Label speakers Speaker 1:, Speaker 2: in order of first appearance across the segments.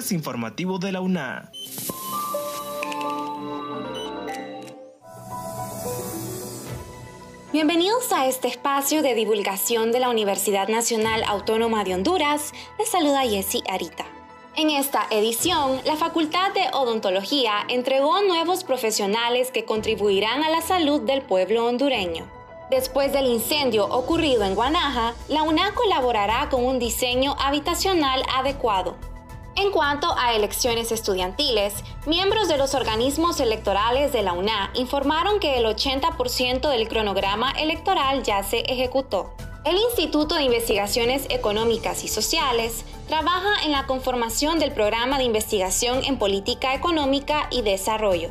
Speaker 1: informativo de la UNA.
Speaker 2: Bienvenidos a este espacio de divulgación de la Universidad Nacional Autónoma de Honduras. Les saluda Jessie Arita. En esta edición, la Facultad de Odontología entregó nuevos profesionales que contribuirán a la salud del pueblo hondureño. Después del incendio ocurrido en Guanaja, la UNA colaborará con un diseño habitacional adecuado. En cuanto a elecciones estudiantiles, miembros de los organismos electorales de la UNA informaron que el 80% del cronograma electoral ya se ejecutó. El Instituto de Investigaciones Económicas y Sociales trabaja en la conformación del programa de investigación en política económica y desarrollo.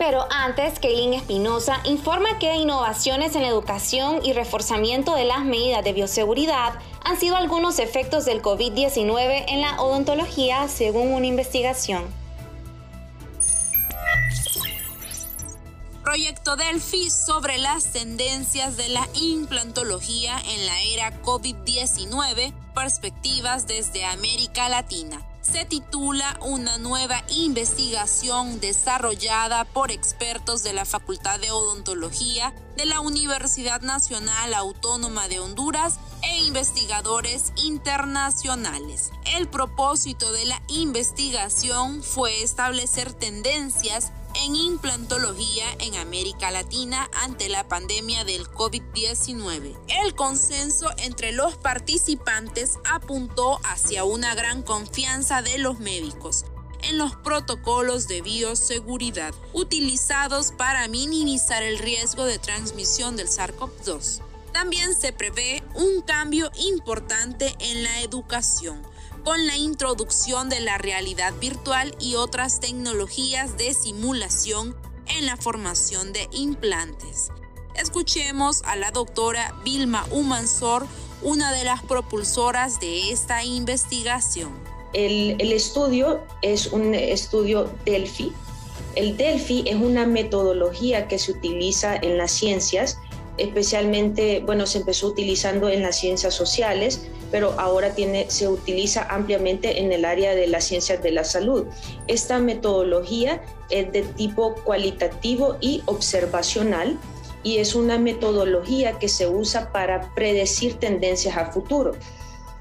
Speaker 2: Pero antes, Kaylin Espinosa informa que innovaciones en educación y reforzamiento de las medidas de bioseguridad han sido algunos efectos del COVID-19 en la odontología según una investigación.
Speaker 3: Proyecto Delphi sobre las tendencias de la implantología en la era COVID-19, perspectivas desde América Latina se titula Una nueva investigación desarrollada por expertos de la Facultad de Odontología de la Universidad Nacional Autónoma de Honduras e investigadores internacionales. El propósito de la investigación fue establecer tendencias en implantología en América Latina ante la pandemia del COVID-19. El consenso entre los participantes apuntó hacia una gran confianza de los médicos en los protocolos de bioseguridad utilizados para minimizar el riesgo de transmisión del SARS-CoV-2. También se prevé un cambio importante en la educación con la introducción de la realidad virtual y otras tecnologías de simulación en la formación de implantes. Escuchemos a la doctora Vilma Umansor, una de las propulsoras de esta investigación.
Speaker 4: El, el estudio es un estudio Delphi. El Delphi es una metodología que se utiliza en las ciencias especialmente, bueno, se empezó utilizando en las ciencias sociales, pero ahora se utiliza ampliamente en el área de las ciencias de la salud. Esta metodología es de tipo cualitativo y observacional y es una metodología que se usa para predecir tendencias a futuro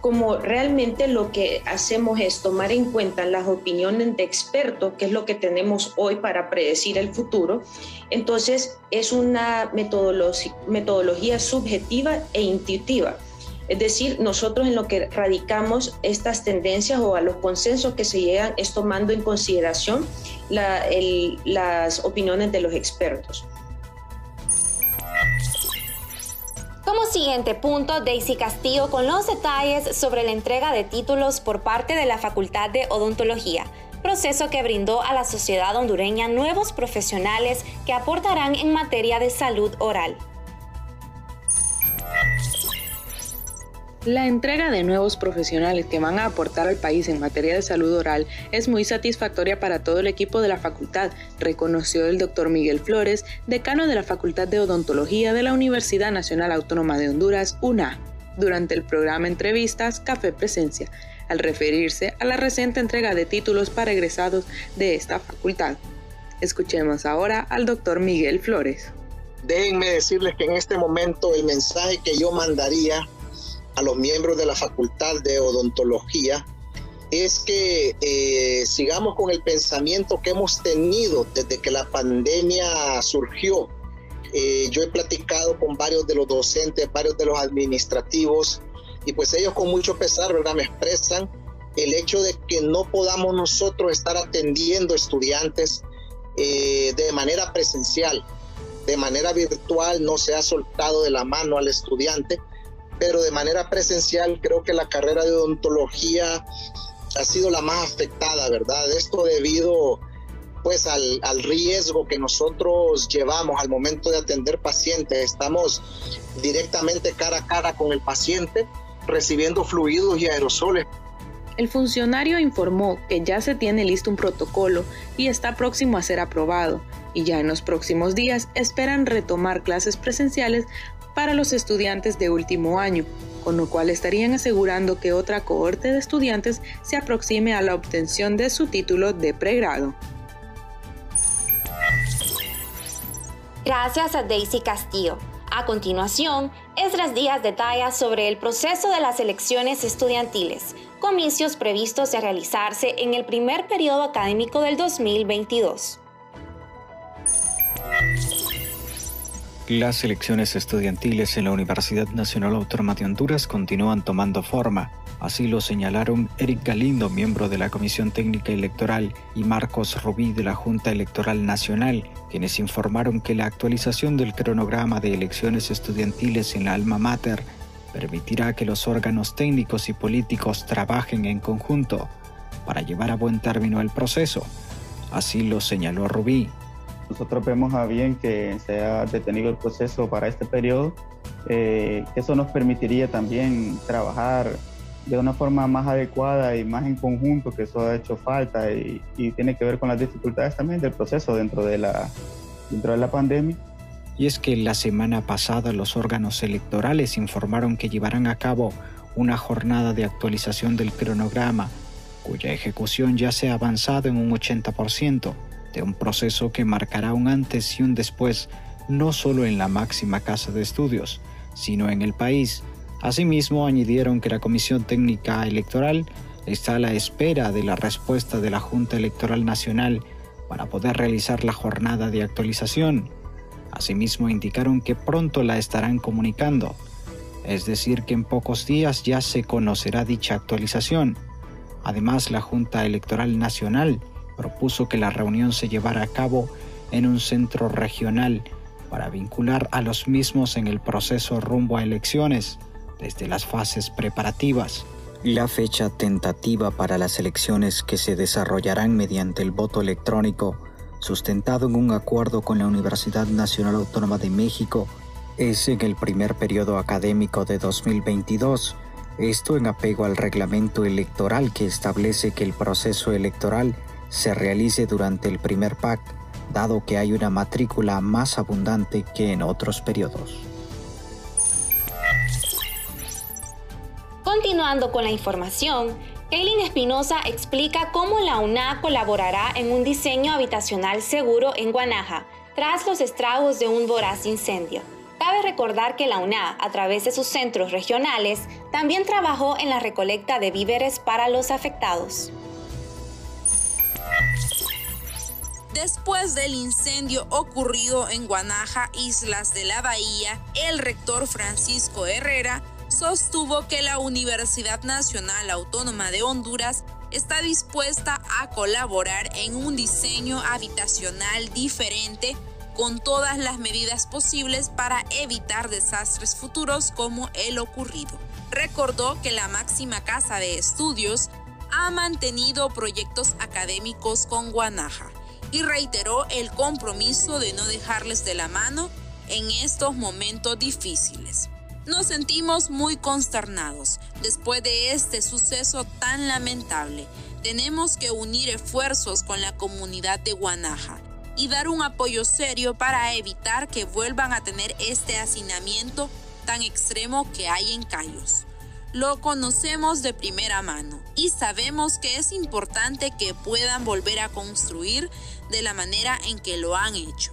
Speaker 4: como realmente lo que hacemos es tomar en cuenta las opiniones de expertos, que es lo que tenemos hoy para predecir el futuro, entonces es una metodología, subjetiva e intuitiva. Es decir, nosotros en lo que radicamos estas tendencias o a los consensos que se llegan es tomando en consideración las opiniones de los expertos.
Speaker 2: Como siguiente punto, Daisy Castillo con los detalles sobre la entrega de títulos por parte de la Facultad de Odontología, proceso que brindó a la sociedad hondureña nuevos profesionales que aportarán en materia de salud oral.
Speaker 5: La entrega de nuevos profesionales que van a aportar al país en materia de salud oral es muy satisfactoria para todo el equipo de la facultad, reconoció el doctor Miguel Flores, decano de la Facultad de Odontología de la Universidad Nacional Autónoma de Honduras, UNA, durante el programa Entrevistas Café Presencia, al referirse a la reciente entrega de títulos para egresados de esta facultad. Escuchemos ahora al doctor Miguel Flores.
Speaker 6: Déjenme decirles que en este momento el mensaje que yo mandaría a los miembros de la Facultad de Odontología es que eh, sigamos con el pensamiento que hemos tenido desde que la pandemia surgió. Eh, yo he platicado con varios de los docentes, varios de los administrativos, y pues ellos con mucho pesar, ¿verdad? Me expresan el hecho de que no podamos nosotros estar atendiendo estudiantes eh, de manera presencial, de manera virtual, no se ha soltado de la mano al estudiante pero de manera presencial creo que la carrera de odontología ha sido la más afectada, ¿verdad? Esto debido pues al, al, riesgo que nosotros llevamos al momento de atender pacientes. Estamos directamente cara a cara con el paciente recibiendo fluidos y aerosoles.
Speaker 5: El funcionario informó que ya se tiene listo un protocolo y está próximo a ser aprobado, y ya en los próximos días esperan retomar clases presenciales para los estudiantes de último año, con lo cual estarían asegurando que otra cohorte de estudiantes se aproxime a la obtención de su título de pregrado.
Speaker 2: Gracias a Daisy Castillo. A continuación, Esdras Díaz detalla sobre el proceso de las elecciones estudiantiles, comicios previstos de realizarse en el primer periodo académico del 2022.
Speaker 7: Las elecciones estudiantiles en la Universidad Nacional Autónoma de Honduras continúan tomando forma. Así lo señalaron Eric Galindo, miembro de la Comisión Técnica Electoral, y Marcos Rubí de la Junta Electoral Nacional, quienes informaron que la actualización del cronograma de elecciones estudiantiles en la alma mater permitirá que los órganos técnicos y políticos trabajen en conjunto para llevar a buen término el proceso. Así lo señaló Rubí.
Speaker 8: Nosotros vemos a bien que se ha detenido el proceso para este periodo. Eh, eso nos permitiría también trabajar de una forma más adecuada y más en conjunto, que eso ha hecho falta y, y, tiene que ver con las dificultades también del proceso dentro de la, dentro de la pandemia.
Speaker 7: Y es que la semana pasada los órganos electorales informaron que llevarán a cabo una jornada de actualización del cronograma, cuya ejecución ya se ha avanzado en un 80% de un proceso que marcará un antes y un después no solo en la máxima casa de estudios, sino en el país. Asimismo, añadieron que la Comisión Técnica Electoral está a la espera de la respuesta de la Junta Electoral Nacional para poder realizar la jornada de actualización. Asimismo, indicaron que pronto la estarán comunicando, es decir, que en pocos días ya se conocerá dicha actualización. Además, la Junta Electoral Nacional propuso que la reunión se llevara a cabo en un centro regional para vincular a los mismos en el proceso rumbo a elecciones desde las fases preparativas. La fecha tentativa para las elecciones que se desarrollarán mediante el voto electrónico, sustentado en un acuerdo con la Universidad Nacional Autónoma de México, es en el primer periodo académico de 2022, esto en apego al reglamento electoral que establece que el proceso electoral se realice durante el primer PAC, dado que hay una matrícula más abundante que en otros periodos.
Speaker 2: Continuando con la información, Kaylin Espinosa explica cómo la UNA colaborará en un diseño habitacional seguro en Guanaja tras los estragos de un voraz incendio. Cabe recordar que la UNA, a través de sus centros regionales, también trabajó en la recolecta de víveres para los afectados.
Speaker 3: Después del incendio ocurrido en Guanaja, Islas de la Bahía, el rector Francisco Herrera sostuvo que la Universidad Nacional Autónoma de Honduras está dispuesta a colaborar en un diseño habitacional diferente con todas las medidas posibles para evitar desastres futuros como el ocurrido. Recordó que la máxima casa de estudios ha mantenido proyectos académicos con Guanaja y reiteró el compromiso de no dejarles de la mano en estos momentos difíciles. Nos sentimos muy consternados después de este suceso tan lamentable. Tenemos que unir esfuerzos con la comunidad de Guanaja y dar un apoyo serio para evitar que vuelvan a tener este hacinamiento tan extremo que hay en Cayos lo conocemos de primera mano y sabemos que es importante que puedan volver a construir de la manera en que lo han hecho,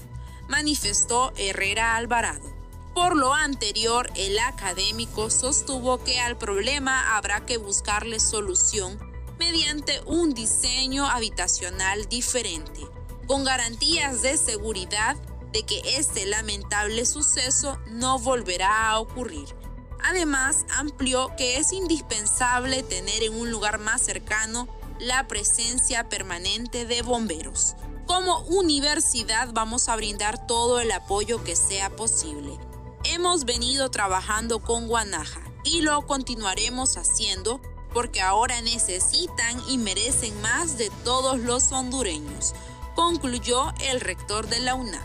Speaker 3: manifestó Herrera Alvarado. Por lo anterior, el académico sostuvo que al problema habrá que buscarle solución mediante un diseño habitacional diferente, con garantías de seguridad de que este lamentable suceso no volverá a ocurrir. Además, amplió que es indispensable tener en un lugar más cercano la presencia permanente de bomberos. Como universidad vamos a brindar todo el apoyo que sea posible. Hemos venido trabajando con Guanaja y lo continuaremos haciendo porque ahora necesitan y merecen más de todos los hondureños, concluyó el rector de la UNA.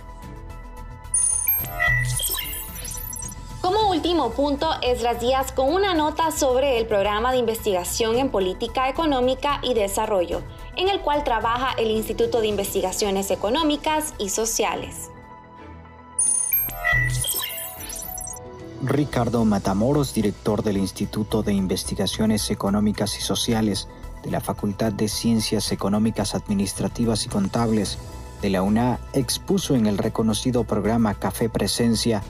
Speaker 2: Como último punto, Esdras Díaz con una nota sobre el programa de investigación en política económica y desarrollo, en el cual trabaja el Instituto de Investigaciones Económicas y Sociales.
Speaker 7: Ricardo Matamoros, director del Instituto de Investigaciones Económicas y Sociales de la Facultad de Ciencias Económicas Administrativas y Contables de la UNA, expuso en el reconocido programa Café Presencia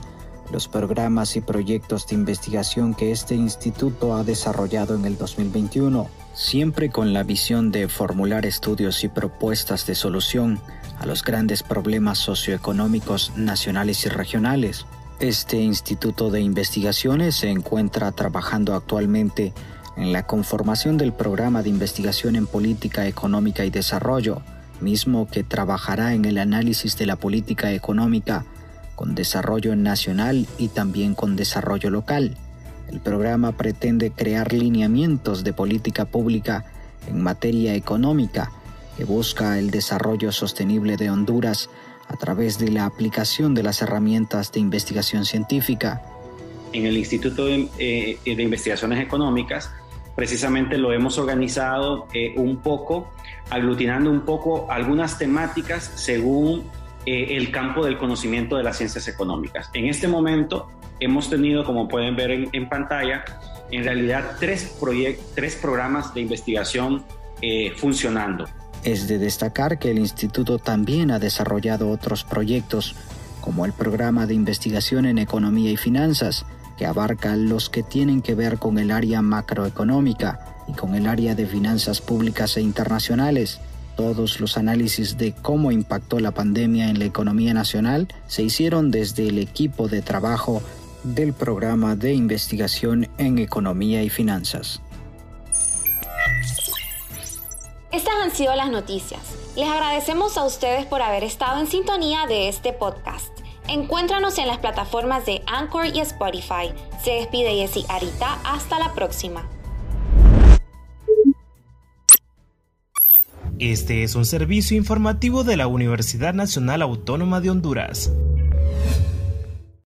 Speaker 7: los programas y proyectos de investigación que este instituto ha desarrollado en el 2021, siempre con la visión de formular estudios y propuestas de solución a los grandes problemas socioeconómicos nacionales y regionales. Este instituto de investigaciones se encuentra trabajando actualmente en la conformación del programa de investigación en política económica y desarrollo, mismo que trabajará en el análisis de la política económica con desarrollo nacional y también con desarrollo local. El programa pretende crear lineamientos de política pública en materia económica que busca el desarrollo sostenible de Honduras a través de la aplicación de las herramientas de investigación científica.
Speaker 9: En el Instituto de, eh, Investigaciones Económicas, precisamente lo hemos organizado eh, un poco, aglutinando un poco algunas temáticas según eh, el campo del conocimiento de las ciencias económicas. En este momento hemos tenido, como pueden ver en, pantalla, en realidad tres, tres programas de investigación eh, funcionando.
Speaker 7: Es de destacar que el instituto también ha desarrollado otros proyectos, como el programa de investigación en economía y finanzas, que abarca los que tienen que ver con el área macroeconómica y con el área de finanzas públicas e internacionales, todos los análisis de cómo impactó la pandemia en la economía nacional se hicieron desde el equipo de trabajo del programa de investigación en economía y finanzas.
Speaker 2: Estas han sido las noticias. Les agradecemos a ustedes por haber estado en sintonía de este podcast. Encuéntranos en las plataformas de Anchor y Spotify. Se despide Jessy Arita. Hasta la próxima.
Speaker 1: Este es un servicio informativo de la Universidad Nacional Autónoma de Honduras.